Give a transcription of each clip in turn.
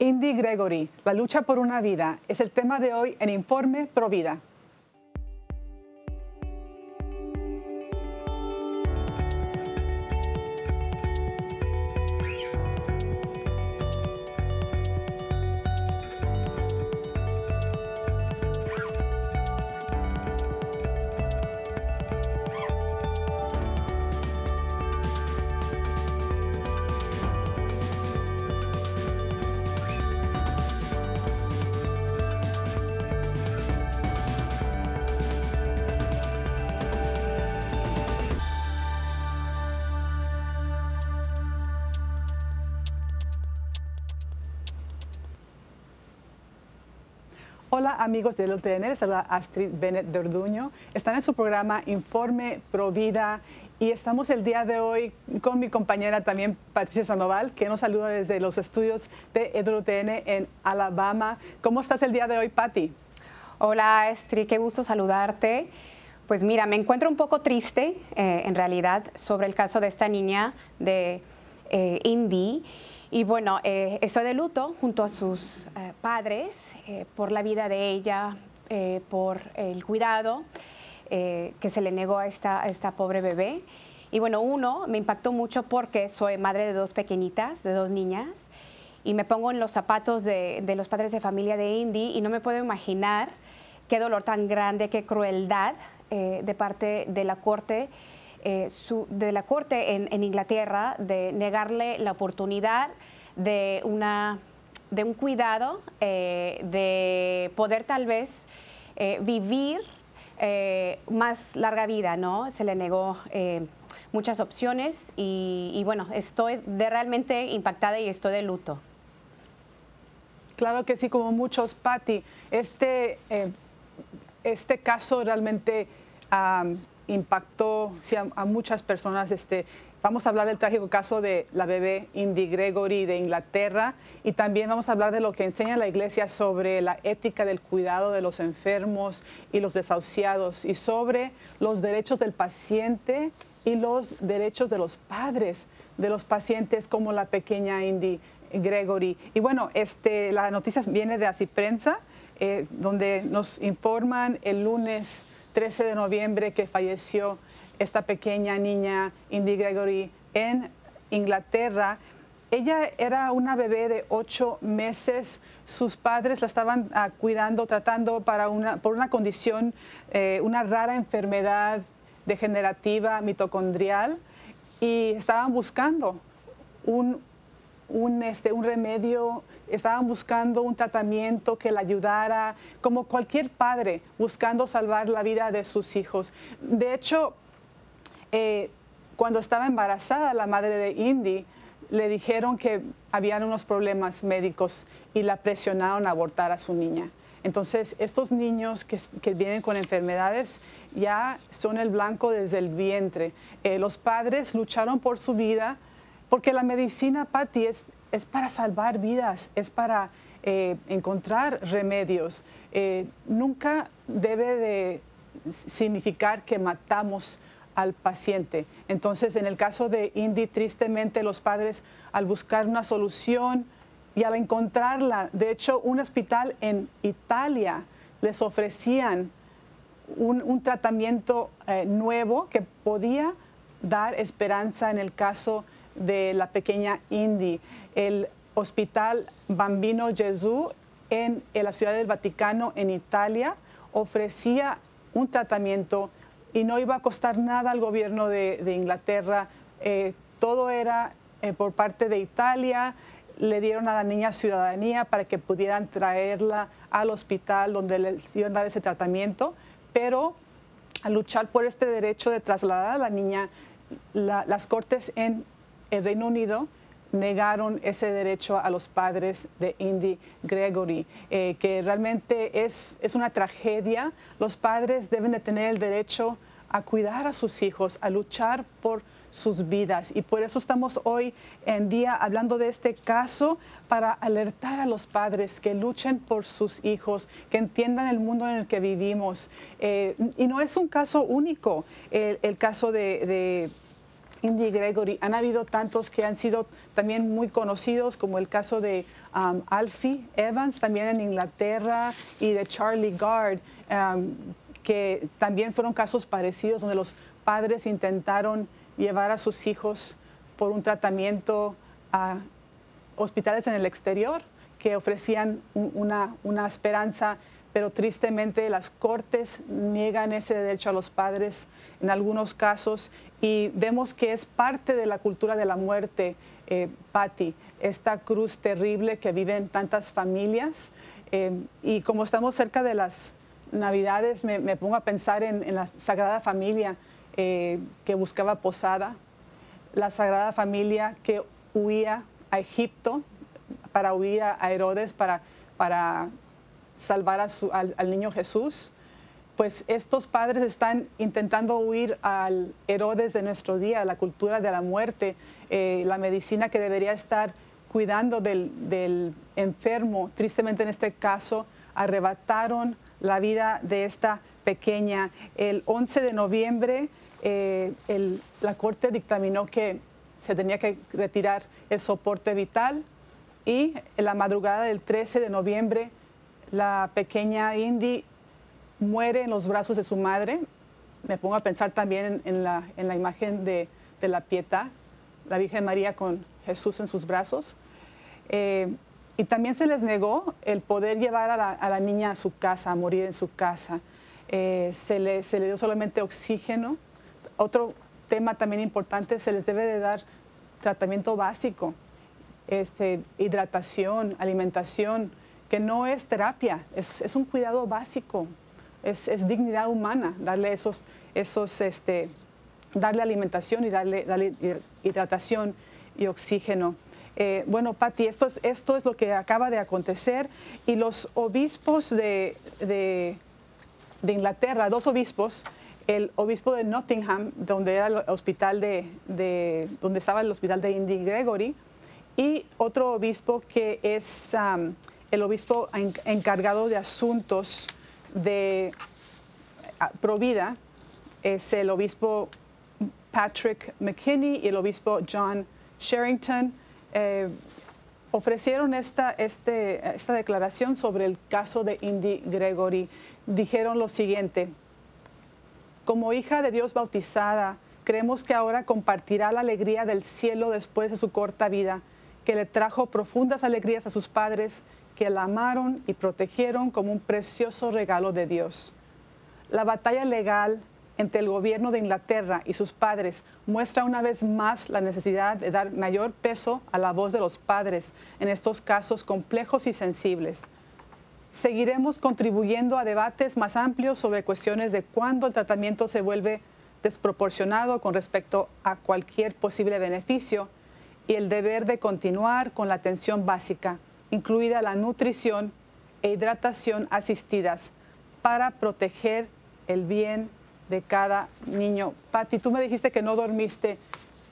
Indy Gregory, la lucha por una vida, es el tema de hoy en Informe Pro Hola amigos del LTN, les saluda Astrid Bennett de Orduño. Están en su programa Informe Pro Vida y estamos el día de hoy con mi compañera también Patricia Sandoval, que nos saluda desde los estudios de LTN en Alabama. ¿Cómo estás el día de hoy, Patti? Hola Astrid, qué gusto saludarte. Pues mira, me encuentro un poco triste eh, en realidad sobre el caso de esta niña de eh, Indy. Y bueno, eh, estoy de luto junto a sus eh, padres eh, por la vida de ella, eh, por el cuidado que se le negó a esta, esta pobre bebé. Y bueno, uno, me impactó mucho porque soy madre de dos pequeñitas, de dos niñas, y me pongo en los zapatos de, de los padres de familia de Indy y no me puedo imaginar qué dolor tan grande, qué crueldad de parte de la corte, eh, de la corte en, Inglaterra de negarle la oportunidad de una de un cuidado, eh, de poder tal vez eh, vivir más larga vida, ¿no? Se le negó muchas opciones y, bueno, estoy de realmente impactada y estoy de luto. Claro que sí, como muchos, Patti. Este, este caso realmente am, impactó a muchas personas. Este, vamos a hablar del trágico caso de la bebé Indy Gregory de Inglaterra y también vamos a hablar de lo que enseña la iglesia sobre la ética del cuidado de los enfermos y los desahuciados y sobre los derechos del paciente y los derechos de los padres de los pacientes como la pequeña Indy Gregory. Y bueno, este, la noticia viene de Así Prensa, eh, donde nos informan el lunes 13 de noviembre que falleció esta pequeña niña Indy Gregory en Inglaterra. Ella era una bebé de ocho meses. Sus padres la estaban ah, cuidando, tratando para una, por una condición, eh, una rara enfermedad degenerativa mitocondrial y estaban buscando un, un, este, un remedio, estaban buscando un tratamiento que le ayudara, como cualquier padre, buscando salvar la vida de sus hijos. De hecho, eh, cuando estaba embarazada la madre de Indy, le dijeron que habían unos problemas médicos y la presionaron a abortar a su niña. Entonces, estos niños que, que vienen con enfermedades ya son el blanco desde el vientre. Eh, los padres lucharon por su vida porque la medicina, Patti, es, es para salvar vidas, es para eh, encontrar remedios. Eh, nunca debe de significar que matamos al paciente. Entonces, en el caso de Indy, tristemente los padres, al buscar una solución y al encontrarla, de hecho, un hospital en Italia les ofrecían un, tratamiento eh, nuevo que podía dar esperanza en el caso de la pequeña Indy. El Hospital Bambino Gesù en, la Ciudad del Vaticano, en Italia, ofrecía un tratamiento y no iba a costar nada al gobierno de, de Inglaterra. Eh, todo era eh, por parte de Italia. Le dieron a la niña ciudadanía para que pudieran traerla al hospital donde le iban a dar ese tratamiento, pero al luchar por este derecho de trasladar a la niña, la- las cortes en el Reino Unido negaron ese derecho a los padres de Indy Gregory, eh, que realmente es, es una tragedia. Los padres deben de tener el derecho a cuidar a sus hijos, a luchar por sus vidas. Y por eso estamos hoy en día hablando de este caso para alertar a los padres que luchen por sus hijos, que entiendan el mundo en el que vivimos. Eh, y no es un caso único, el, el caso de, de Indy Gregory. Han habido tantos que han sido también muy conocidos, como el caso de um, Alfie Evans, también en Inglaterra, y de Charlie Gard, um, que también fueron casos parecidos, donde los padres intentaron llevar a sus hijos por un tratamiento a hospitales en el exterior que ofrecían una, una esperanza pero tristemente las cortes niegan ese derecho a los padres en algunos casos y vemos que es parte de la cultura de la muerte, eh, Patti, esta cruz terrible que viven tantas familias. Eh, y como estamos cerca de las Navidades, me, pongo a pensar en, la Sagrada Familia eh, que buscaba posada, la Sagrada Familia que huía a Egipto para huir a Herodes, para, para salvar al, niño Jesús, pues estos padres están intentando huir al Herodes de nuestro día, la cultura de la muerte, eh, la medicina que debería estar cuidando del, enfermo. Tristemente en este caso arrebataron la vida de esta pequeña. El 11 de noviembre eh, la corte dictaminó que se tenía que retirar el soporte vital y en la madrugada del 13 de noviembre la pequeña Indy muere en los brazos de su madre. Me pongo a pensar también en, la, imagen de, la Pieta, la Virgen María con Jesús en sus brazos. Eh, y también se les negó el poder llevar a la, niña a su casa, a morir en su casa. Eh, se, le, se le dio solamente oxígeno. Otro tema también importante, se les debe de dar tratamiento básico, este, hidratación, alimentación, que no es terapia, es, un cuidado básico, es, dignidad humana, darle esos, esos, este, darle alimentación y darle, darle hidratación y oxígeno. Eh, bueno, Patti, esto es, esto es lo que acaba de acontecer y los obispos de, de, Inglaterra, dos obispos, el obispo de Nottingham, donde era el hospital de, donde estaba el hospital de Indy Gregory, y otro obispo que es el obispo encargado de asuntos de Provida es el obispo Patrick McKinney y el obispo John Sherrington. Eh, ofrecieron esta, este, esta declaración sobre el caso de Indy Gregory. Dijeron lo siguiente, como hija de Dios bautizada, creemos que ahora compartirá la alegría del cielo después de su corta vida, que le trajo profundas alegrías a sus padres que la amaron y protegieron como un precioso regalo de Dios. La batalla legal entre el gobierno de Inglaterra y sus padres muestra una vez más la necesidad de dar mayor peso a la voz de los padres en estos casos complejos y sensibles. Seguiremos contribuyendo a debates más amplios sobre cuestiones de cuándo el tratamiento se vuelve desproporcionado con respecto a cualquier posible beneficio y el deber de continuar con la atención básica incluida la nutrición e hidratación asistidas para proteger el bien de cada niño. Patti, tú me dijiste que no dormiste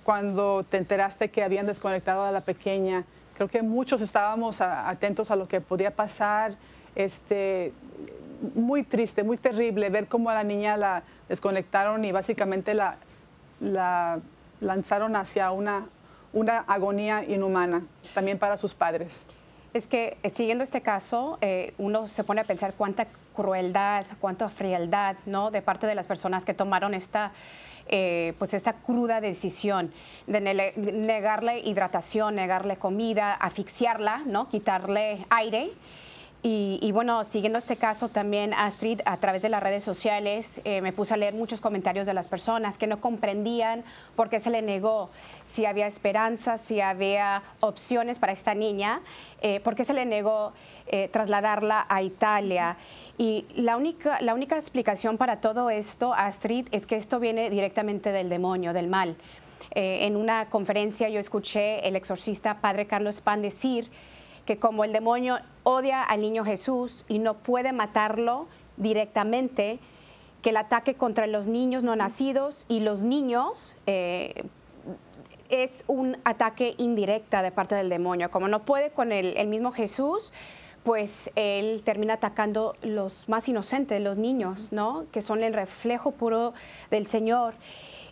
cuando te enteraste que habían desconectado a la pequeña. Creo que muchos estábamos atentos a lo que podía pasar. Este, muy triste, muy terrible ver cómo a la niña la desconectaron y básicamente la, la lanzaron hacia una, una agonía inhumana, también para sus padres. Es que eh, siguiendo este caso, eh, uno se pone a pensar cuánta crueldad, cuánta frialdad, ¿no? De parte de las personas que tomaron esta, eh, pues esta cruda decisión de negarle hidratación, negarle comida, asfixiarla, ¿no? Quitarle aire. Y, bueno, siguiendo este caso también, Astrid, a través de las redes sociales, eh, me puse a leer muchos comentarios de las personas que no comprendían por qué se le negó, si había esperanza, si había opciones para esta niña, eh, por qué se le negó eh, trasladarla a Italia. Y la única, la única explicación para todo esto, Astrid, es que esto viene directamente del demonio, del mal. en una conferencia yo escuché el exorcista Padre Carlos Pan decir, que como el demonio odia al niño Jesús y no puede matarlo directamente, que el ataque contra los niños no nacidos y los niños eh, es un ataque indirecta de parte del demonio. Como no puede con el, mismo Jesús, pues él termina atacando los más inocentes, los niños, ¿no? Que son el reflejo puro del Señor.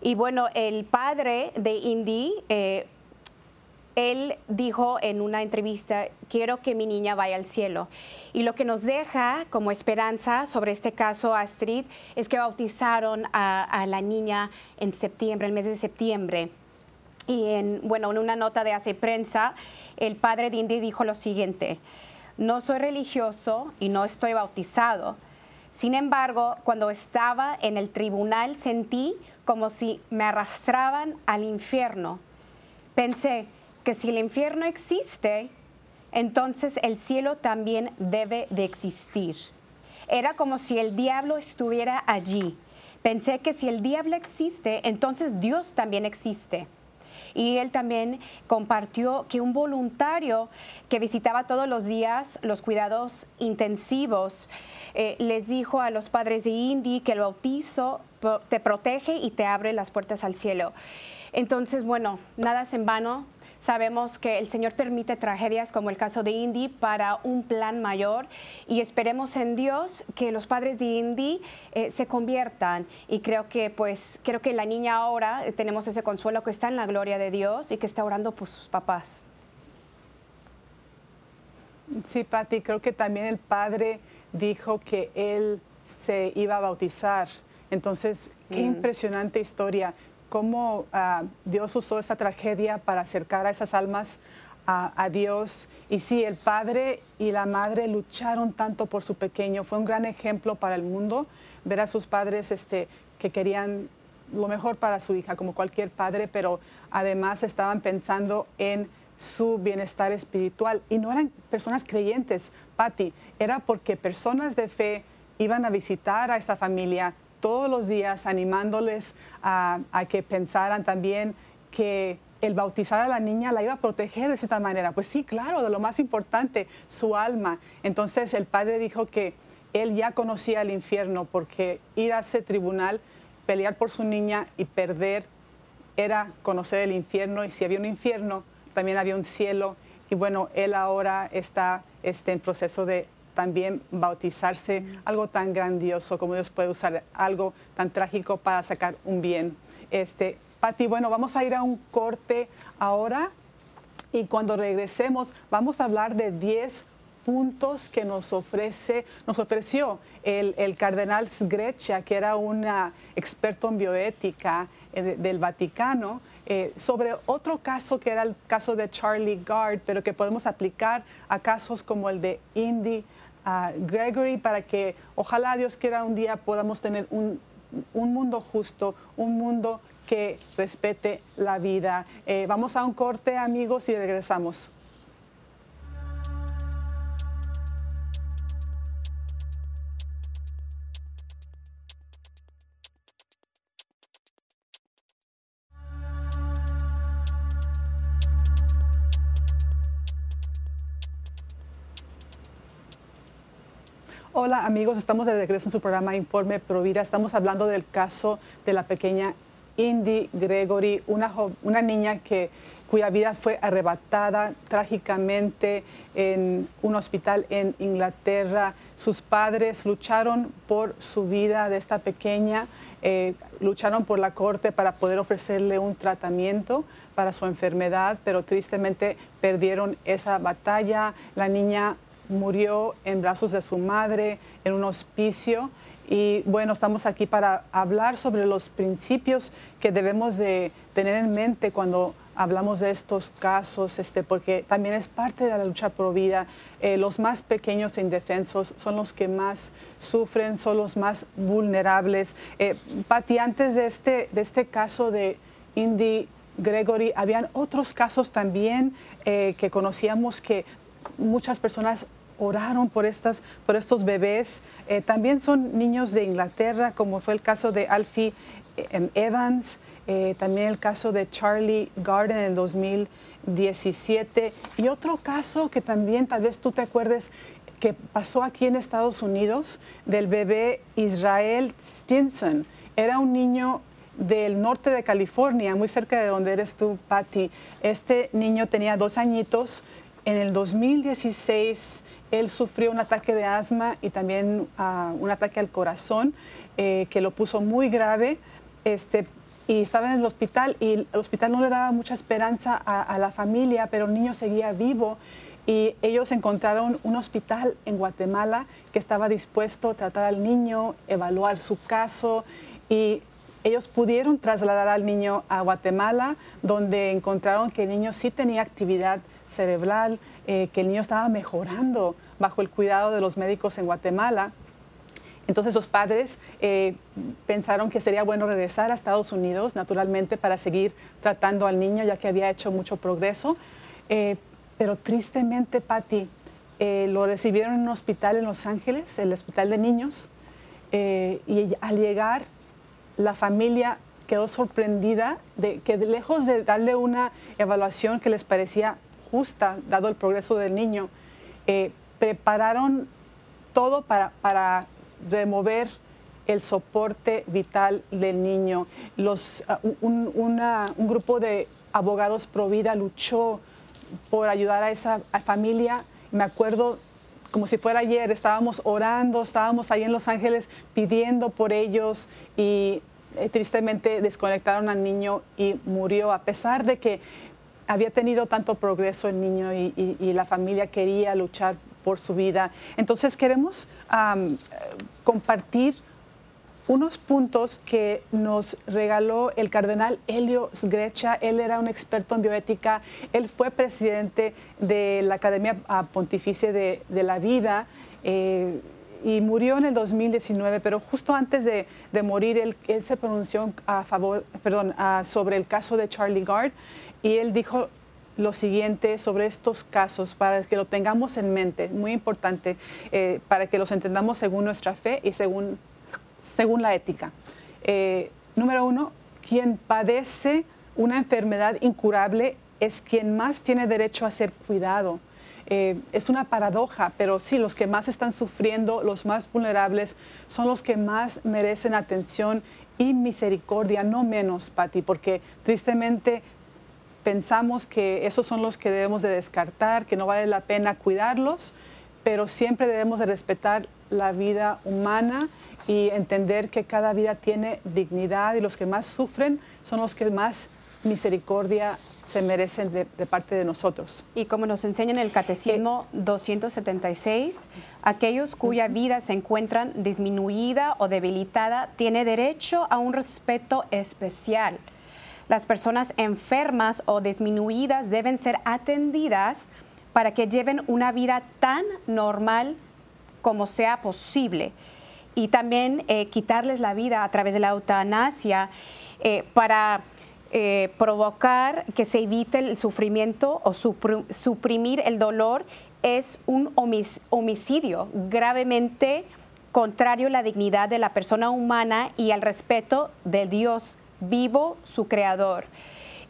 Y bueno, el padre de Indy, eh, él dijo en una entrevista, quiero que mi niña vaya al cielo. Y lo que nos deja como esperanza sobre este caso, Astrid, es que bautizaron a, la niña en septiembre, el mes de septiembre. Y en, bueno, en una nota de hace prensa, el padre de Indy dijo lo siguiente, no soy religioso y no estoy bautizado. Sin embargo, cuando estaba en el tribunal sentí como si me arrastraban al infierno. Pensé, que si el infierno existe, entonces el cielo también debe de existir. Era como si el diablo estuviera allí. Pensé que si el diablo existe, entonces Dios también existe. Y él también compartió que un voluntario que visitaba todos los días los cuidados intensivos eh, les dijo a los padres de Indy que el bautizo te protege y te abre las puertas al cielo. Entonces, bueno, nada es en vano, Sabemos que el Señor permite tragedias como el caso de Indy para un plan mayor y esperemos en Dios que los padres de Indy eh, se conviertan y creo que pues creo que la niña ahora eh, tenemos ese consuelo que está en la gloria de Dios y que está orando por sus papás. Sí, Patti, creo que también el padre dijo que él se iba a bautizar. Entonces, qué mm. impresionante historia cómo ah, Dios usó esta tragedia para acercar a esas almas a, Dios. Y sí, el padre y la madre lucharon tanto por su pequeño. Fue un gran ejemplo para el mundo ver a sus padres este, que querían lo mejor para su hija, como cualquier padre, pero además estaban pensando en su bienestar espiritual. Y no eran personas creyentes, Patti, era porque personas de fe iban a visitar a esta familia, todos los días animándoles a, que pensaran también que el bautizar a la niña la iba a proteger de cierta manera. Pues sí, claro, de lo más importante, su alma. Entonces el padre dijo que él ya conocía el infierno porque ir a ese tribunal, pelear por su niña y perder era conocer el infierno y si había un infierno, también había un cielo. Y bueno, él ahora está este, en proceso de también bautizarse, algo tan grandioso como Dios puede usar algo tan trágico para sacar un bien. Este, Pati, bueno, vamos a ir a un corte ahora y cuando regresemos vamos a hablar de 10 puntos que nos ofrece, nos ofreció el, el cardenal Sgrecha, que era un experto en bioética eh, del Vaticano, eh, sobre otro caso que era el caso de Charlie Gard, pero que podemos aplicar a casos como el de Indy Gregory para que ojalá Dios quiera un día podamos tener un, mundo justo, un mundo que respete la vida. Eh, vamos a un corte amigos y regresamos. Amigos, estamos de regreso en su programa Informe Provida. Estamos hablando del caso de la pequeña Indy Gregory, una, una niña que, cuya vida fue arrebatada trágicamente en un hospital en Inglaterra. Sus padres lucharon por su vida de esta pequeña, eh, lucharon por la corte para poder ofrecerle un tratamiento para su enfermedad, pero tristemente perdieron esa batalla. La niña murió en brazos de su madre en un hospicio. Y bueno, estamos aquí para hablar sobre los principios que debemos de tener en mente cuando hablamos de estos casos, este, porque también es parte de la lucha por vida. Eh, los más pequeños e indefensos son los que más sufren, son los más vulnerables. Eh, Patti, antes de este, de este caso de Indy Gregory, habían otros casos también eh, que conocíamos que muchas personas oraron por, estas, por estos bebés. Eh, también son niños de Inglaterra, como fue el caso de Alfie eh, Evans, eh, también el caso de Charlie Garden en el 2017. Y otro caso que también tal vez tú te acuerdes que pasó aquí en Estados Unidos del bebé Israel Stinson. Era un niño del norte de California, muy cerca de donde eres tú, Patty. Este niño tenía dos añitos, en el 2016 él sufrió un ataque de asma y también ah, un ataque al corazón eh, que lo puso muy grave. Este, y estaba en el hospital y el hospital no le daba mucha esperanza a, la familia, pero el niño seguía vivo y ellos encontraron un hospital en Guatemala que estaba dispuesto a tratar al niño, evaluar su caso y ellos pudieron trasladar al niño a Guatemala, donde encontraron que el niño sí tenía actividad cerebral, eh, que el niño estaba mejorando bajo el cuidado de los médicos en Guatemala. Entonces los padres eh, pensaron que sería bueno regresar a Estados Unidos, naturalmente, para seguir tratando al niño, ya que había hecho mucho progreso. Eh, pero tristemente, Patty, lo recibieron en un hospital en Los Ángeles, el hospital de niños, y al llegar, la familia quedó sorprendida de que lejos de darle una evaluación que les parecía dado el progreso del niño, prepararon todo para, para remover el soporte vital del niño. Ah, un, grupo de abogados pro vida luchó por ayudar a esa familia. Me acuerdo como si fuera ayer, estábamos orando, estábamos ahí en Los Ángeles pidiendo por ellos y eh, tristemente desconectaron al niño y murió, a pesar de que había tenido tanto progreso el niño y la familia quería luchar por su vida. Entonces queremos compartir unos puntos que nos regaló el cardenal Helio Sgrecha. Él era un experto en bioética, él fue presidente de la Academia Pontificia de, la Vida. Eh, y murió en el 2019, pero justo antes de, morir, él, se pronunció a favor, perdón, sobre el caso de Charlie Gard y él dijo lo siguiente sobre estos casos para que lo tengamos en mente, muy importante, eh, para que los entendamos según nuestra fe y según, según la ética. Eh, número uno, quien padece una enfermedad incurable es quien más tiene derecho a ser cuidado. Eh, es una paradoja, pero sí, los que más están sufriendo, los más vulnerables, son los que más merecen atención y misericordia, no menos, Patti, porque tristemente pensamos que esos son los que debemos de descartar, que no vale la pena cuidarlos, pero siempre debemos de respetar la vida humana y entender que cada vida tiene dignidad y los que más sufren son los que más misericordia se merecen de, parte de nosotros. Y como nos enseña en el Catecismo 276, aquellos cuya vida se encuentran disminuida o debilitada tiene derecho a un respeto especial las personas enfermas o disminuidas deben ser atendidas para que lleven una vida tan normal como sea posible. Y también eh, quitarles la vida a través de la eutanasia eh, para eh, provocar que se evite el sufrimiento o suprimir el dolor es un homicidio gravemente contrario a la dignidad de la persona humana y al respeto de Dios vivo su creador.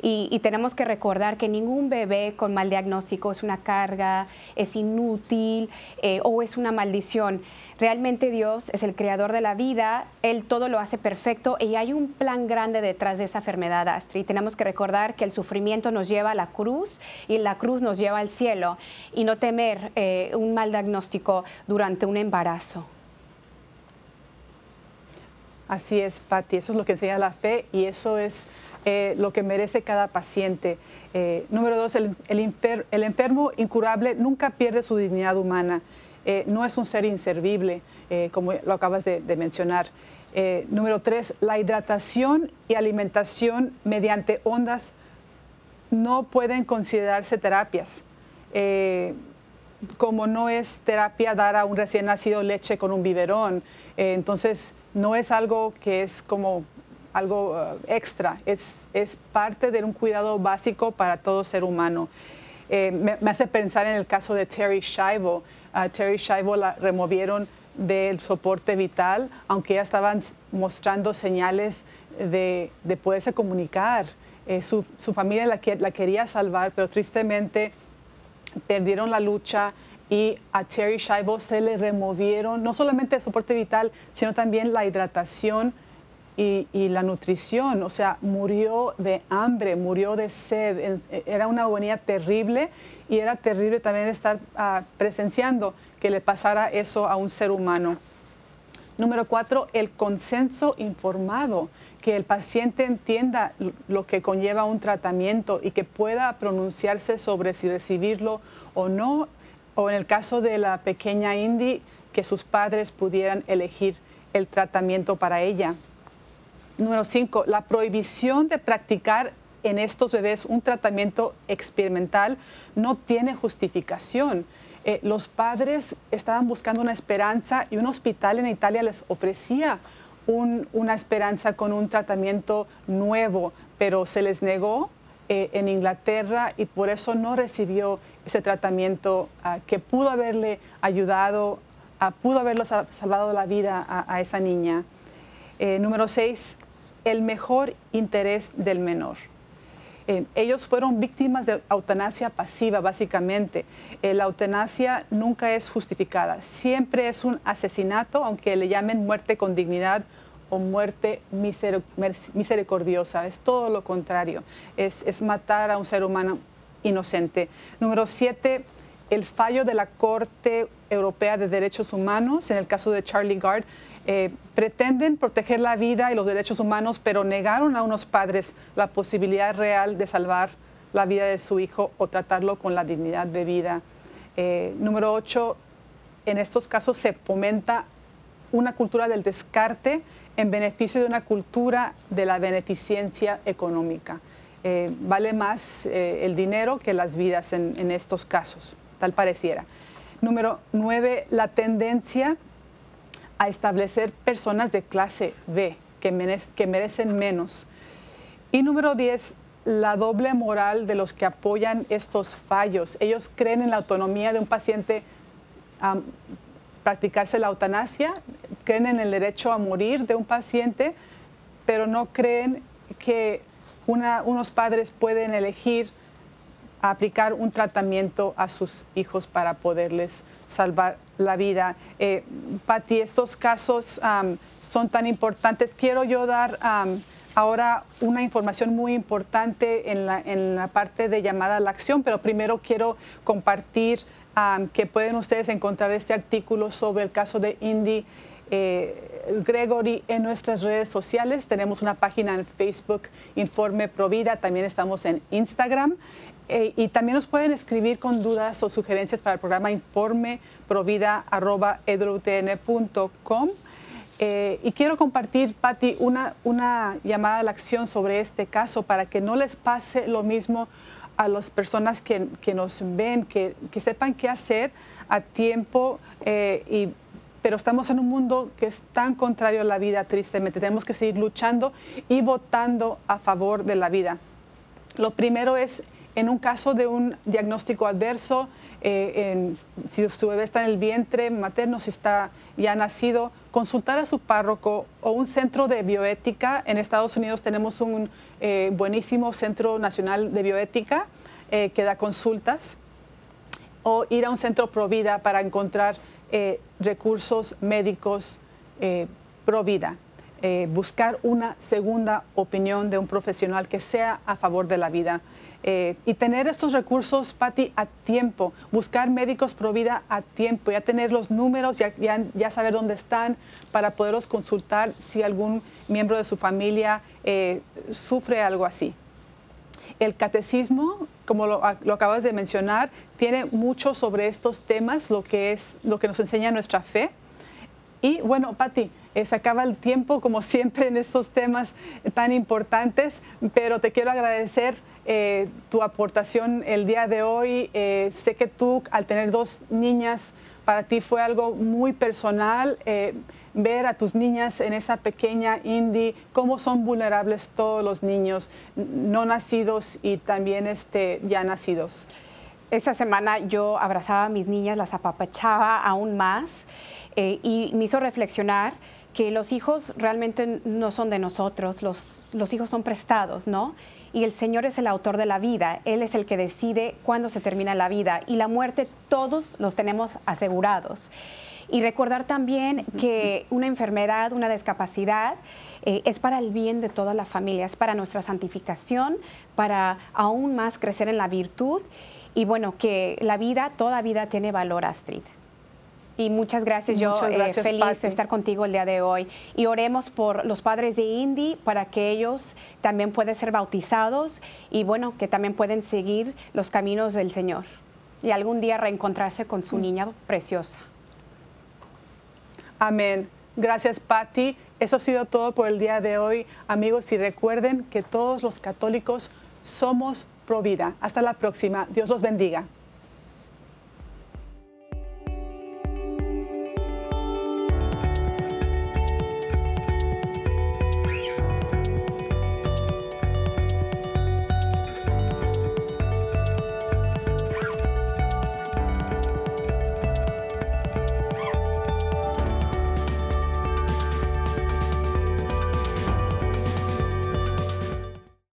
Y, tenemos que recordar que ningún bebé con mal diagnóstico es una carga, es inútil eh, o es una maldición. Realmente Dios es el creador de la vida, Él todo lo hace perfecto y hay un plan grande detrás de esa enfermedad, Astrid. Tenemos que recordar que el sufrimiento nos lleva a la cruz y la cruz nos lleva al cielo y no temer eh, un mal diagnóstico durante un embarazo. Así es, Patti, eso es lo que enseña la fe y eso es eh, lo que merece cada paciente. Eh, número dos, el, enfermo incurable nunca pierde su dignidad humana, eh, no es un ser inservible, como lo acabas de, de mencionar. número tres, la hidratación y alimentación mediante ondas no pueden considerarse terapias como no es terapia dar a un recién nacido leche con un biberón. entonces, no es algo que es como algo uh, extra, es, es, parte de un cuidado básico para todo ser humano. Eh, me, hace pensar en el caso de Terry Shivo. Terry Shivo la removieron del soporte vital, aunque ya estaban mostrando señales de, de poderse comunicar. Eh, su, su, familia la, la quería salvar, pero tristemente perdieron la lucha y a Terry Shivo se le removieron no solamente el soporte vital, sino también la hidratación y, la nutrición. O sea, murió de hambre, murió de sed. Era una agonía terrible y era terrible también estar ah, presenciando que le pasara eso a un ser humano. Número cuatro, el consenso informado, que el paciente entienda lo que conlleva un tratamiento y que pueda pronunciarse sobre si recibirlo o no, o en el caso de la pequeña Indy, que sus padres pudieran elegir el tratamiento para ella. Número cinco, la prohibición de practicar en estos bebés un tratamiento experimental no tiene justificación. Eh, los padres estaban buscando una esperanza y un hospital en Italia les ofrecía una esperanza con un tratamiento nuevo, pero se les negó eh, en Inglaterra y por eso no recibió ese tratamiento ah, que pudo haberle ayudado, ah, pudo haberle salvado la vida a, esa niña. Eh, número seis, el mejor interés del menor. Eh, ellos fueron víctimas de eutanasia pasiva, básicamente. Eh, la eutanasia nunca es justificada, siempre es un asesinato, aunque le llamen muerte con dignidad muerte misericordiosa. Es todo lo contrario, es, es matar a un ser humano inocente. Número siete, el fallo de la Corte Europea de Derechos Humanos, en el caso de Charlie Gard, eh, pretenden proteger la vida y los derechos humanos, pero negaron a unos padres la posibilidad real de salvar la vida de su hijo o tratarlo con la dignidad de vida. Eh, número ocho, en estos casos se fomenta una cultura del descarte en beneficio de una cultura de la beneficencia económica. Eh, vale más el dinero que las vidas en, estos casos, tal pareciera. Número nueve, la tendencia a establecer personas de clase B que, merecen menos. Y número 10, la doble moral de los que apoyan estos fallos. Ellos creen en la autonomía de un paciente practicarse la eutanasia, creen en el derecho a morir de un paciente, pero no creen que unos padres pueden elegir aplicar un tratamiento a sus hijos para poderles salvar la vida. Eh, Patti, estos casos son tan importantes. Quiero yo dar ahora una información muy importante en la, en la, parte de llamada a la acción, pero primero quiero compartir que pueden ustedes encontrar este artículo sobre el caso de Indy. Eh, Gregory en nuestras redes sociales. Tenemos una página en Facebook, Informe Provida. También estamos en Instagram. Eh, y también nos pueden escribir con dudas o sugerencias para el programa informeprovida.edrutn.com. Eh, y quiero compartir, Patti, una, una llamada a la acción sobre este caso para que no les pase lo mismo a las personas que, que nos ven, que, que, sepan qué hacer a tiempo, eh, y, pero estamos en un mundo que es tan contrario a la vida, tristemente. Tenemos que seguir luchando y votando a favor de la vida. Lo primero es en un caso de un diagnóstico adverso, eh, si su bebé está en el vientre materno, si está ya nacido, consultar a su párroco o un centro de bioética. En Estados Unidos tenemos un eh, buenísimo Centro Nacional de Bioética eh, que da consultas. O ir a un centro Provida para encontrar recursos médicos Provida. buscar una segunda opinión de un profesional que sea a favor de la vida. Eh, y tener estos recursos, Patti, a tiempo, buscar médicos pro vida a tiempo, ya tener los números, ya, ya, saber dónde están para poderlos consultar si algún miembro de su familia eh, sufre algo así. El catecismo, como lo, lo, acabas de mencionar, tiene mucho sobre estos temas, lo que es lo que nos enseña nuestra fe. Y bueno, Patti, eh, se acaba el tiempo como siempre en estos temas tan importantes, pero te quiero agradecer eh, tu aportación el día de hoy. Eh, sé que tú, al tener dos niñas, para ti fue algo muy personal. Eh, ver a tus niñas en esa pequeña indie, cómo son vulnerables todos los niños no nacidos y también este, ya nacidos. Esa semana yo abrazaba a mis niñas, las apapachaba aún más y me hizo reflexionar que los hijos realmente no son de nosotros, los, los hijos son prestados, ¿no? Y el Señor es el autor de la vida, Él es el que decide cuándo se termina la vida y la muerte todos los tenemos asegurados. Y recordar también que una enfermedad, una discapacidad, eh, es para el bien de toda la familia, es para nuestra santificación, para aún más crecer en la virtud y bueno, que la vida, toda vida tiene valor, Astrid. Y muchas gracias, yo Muchas eh, feliz Pati. de estar contigo el día de hoy. Y oremos por los padres de Indy para que ellos también puedan ser bautizados y bueno, que también pueden seguir los caminos del Señor y algún día reencontrarse con Mm. su niña preciosa. Amén. Gracias, Patti. Eso ha sido todo por el día de hoy, amigos. Y recuerden que todos los católicos somos pro vida. Hasta la próxima. Dios los bendiga.